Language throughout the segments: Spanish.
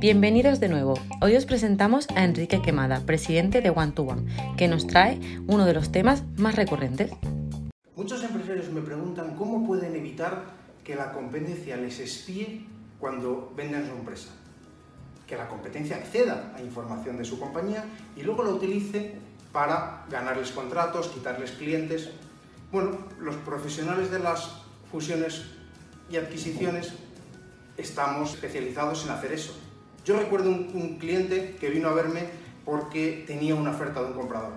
Bienvenidos de nuevo. Hoy os presentamos a Enrique Quemada, presidente de One to One, que nos trae uno de los temas más recurrentes. Muchos empresarios me preguntan cómo pueden evitar que la competencia les espíe cuando venden su empresa. Que la competencia acceda a información de su compañía y luego la utilice para ganarles contratos, quitarles clientes. Bueno, los profesionales de las fusiones y adquisiciones estamos especializados en hacer eso. Yo recuerdo un, cliente que vino a verme porque tenía una oferta de un comprador.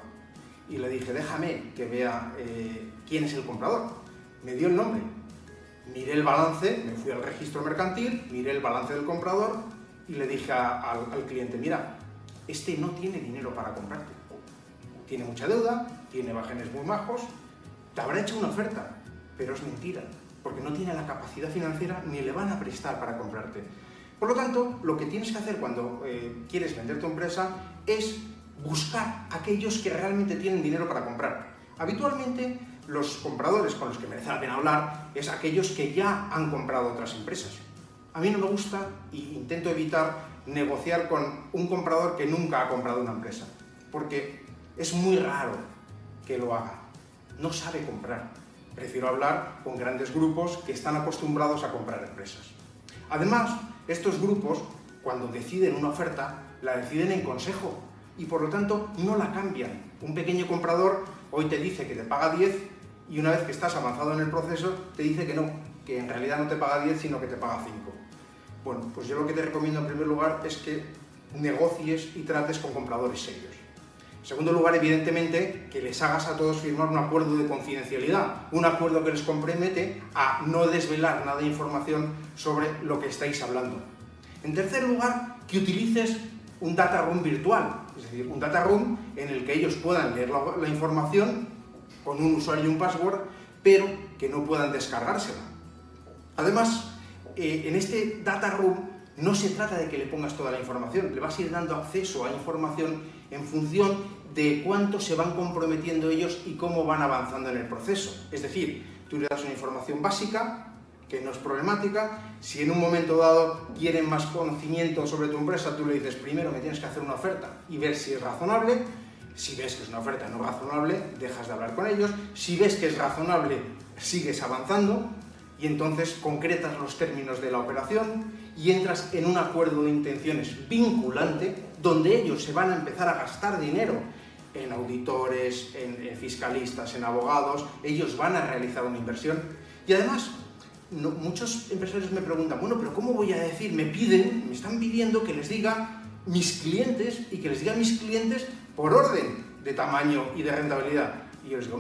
Y le dije, déjame que vea eh, quién es el comprador. Me dio el nombre. Miré el balance, me fui al registro mercantil, miré el balance del comprador y le dije al, cliente, mira, este no tiene dinero para comprarte. Tiene mucha deuda, tiene bajenes muy majos, te habrá hecho una oferta, pero es mentira porque no tiene la capacidad financiera ni le van a prestar para comprarte. Por lo tanto, lo que tienes que hacer cuando eh, quieres vender tu empresa es buscar aquellos que realmente tienen dinero para comprar. Habitualmente, los compradores con los que merece la pena hablar es aquellos que ya han comprado otras empresas. A mí no me gusta e intento evitar negociar con un comprador que nunca ha comprado una empresa, porque es muy raro que lo haga. No sabe comprar Prefiero hablar con grandes grupos que están acostumbrados a comprar empresas. Además, estos grupos, cuando deciden una oferta, la deciden en consejo y por lo tanto no la cambian. Un pequeño comprador hoy te dice que te paga 10 y una vez que estás avanzado en el proceso te dice que no, que en realidad no te paga 10 sino que te paga 5. Bueno, pues yo lo que te recomiendo en primer lugar es que negocies y trates con compradores serios. En segundo lugar, evidentemente, que les hagas a todos firmar un acuerdo de confidencialidad, un acuerdo que les compromete a no desvelar nada de información sobre lo que estáis hablando. En tercer lugar, que utilices un data room virtual, es decir, un data room en el que ellos puedan leer la, información con un usuario y un password, pero que no puedan descargársela. Además, eh, en este data room no se trata de que le pongas toda la información, le vas a ir dando acceso a información en función de cuánto se van comprometiendo ellos y cómo van avanzando en el proceso. Es decir, tú le das una información básica, que no es problemática, si en un momento dado quieren más conocimiento sobre tu empresa, tú le dices, primero me tienes que hacer una oferta y ver si es razonable, si ves que es una oferta no razonable, dejas de hablar con ellos, si ves que es razonable, sigues avanzando, y entonces concretas los términos de la operación y entras en un acuerdo de intenciones vinculante donde ellos se van a empezar a gastar dinero en auditores, en, fiscalistas, en abogados, ellos van a realizar una inversión y además muchos empresarios me preguntan, bueno, pero ¿cómo voy a decir? Me piden, me están pidiendo que les diga mis clientes y que les diga mis clientes por orden de tamaño y de rentabilidad. Y yo les digo,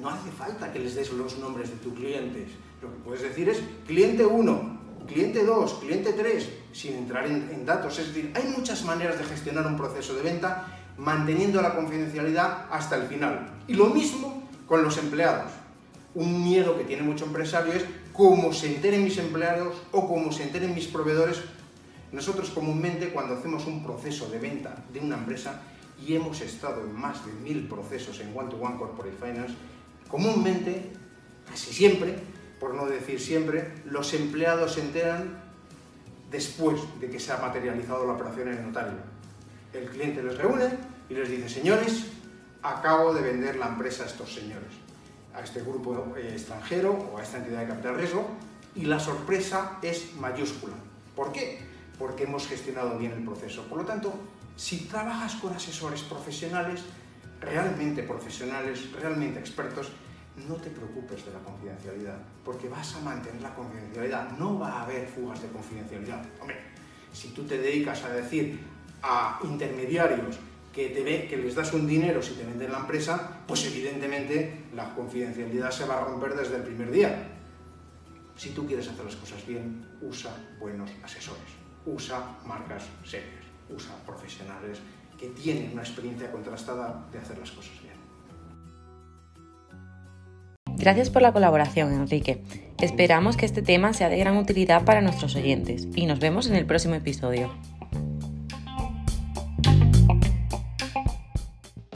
no hace falta que les des los nombres de tus clientes, lo que puedes decir es cliente 1, cliente 2, cliente 3, sin entrar en, datos. Es decir, hay muchas maneras de gestionar un proceso de venta manteniendo la confidencialidad hasta el final. Y lo mismo con los empleados. Un miedo que tiene mucho empresario es cómo se enteren mis empleados o cómo se enteren mis proveedores. Nosotros comúnmente cuando hacemos un proceso de venta de una empresa y hemos estado en más de mil procesos en One to One Corporate Finance, comúnmente, casi siempre, por no decir siempre, los empleados se enteran después de que se ha materializado la operación en el notario. El cliente les reúne y les dice, señores, acabo de vender la empresa a estos señores, a este grupo eh, extranjero o a esta entidad de capital riesgo, y la sorpresa es mayúscula. ¿Por qué? Porque hemos gestionado bien el proceso. Por lo tanto, si trabajas con asesores profesionales, realmente profesionales, realmente expertos, no te preocupes de la confidencialidad, porque vas a mantener la confidencialidad, no va a haber fugas de confidencialidad. Hombre, si tú te dedicas a decir a intermediarios que, te ve, que les das un dinero si te venden la empresa, pues evidentemente la confidencialidad se va a romper desde el primer día. Si tú quieres hacer las cosas bien, usa buenos asesores, usa marcas serias, usa profesionales que tienen una experiencia contrastada de hacer las cosas bien. Gracias por la colaboración, Enrique. Esperamos que este tema sea de gran utilidad para nuestros oyentes y nos vemos en el próximo episodio.